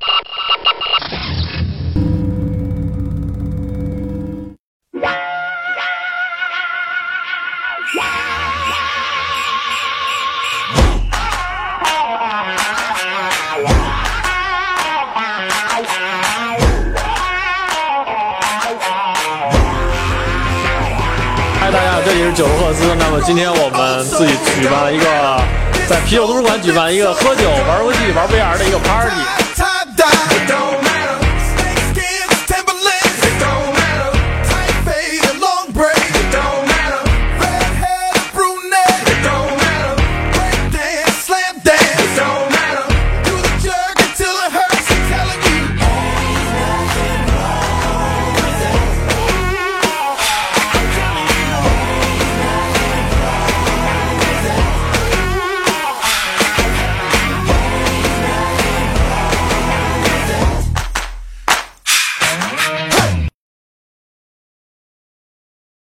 嗨，大家好，这里是九十赫兹。那么今天我们自己举办了一个在啤酒图书馆举办一个喝酒、玩游戏、玩 VR 的一个 party。Música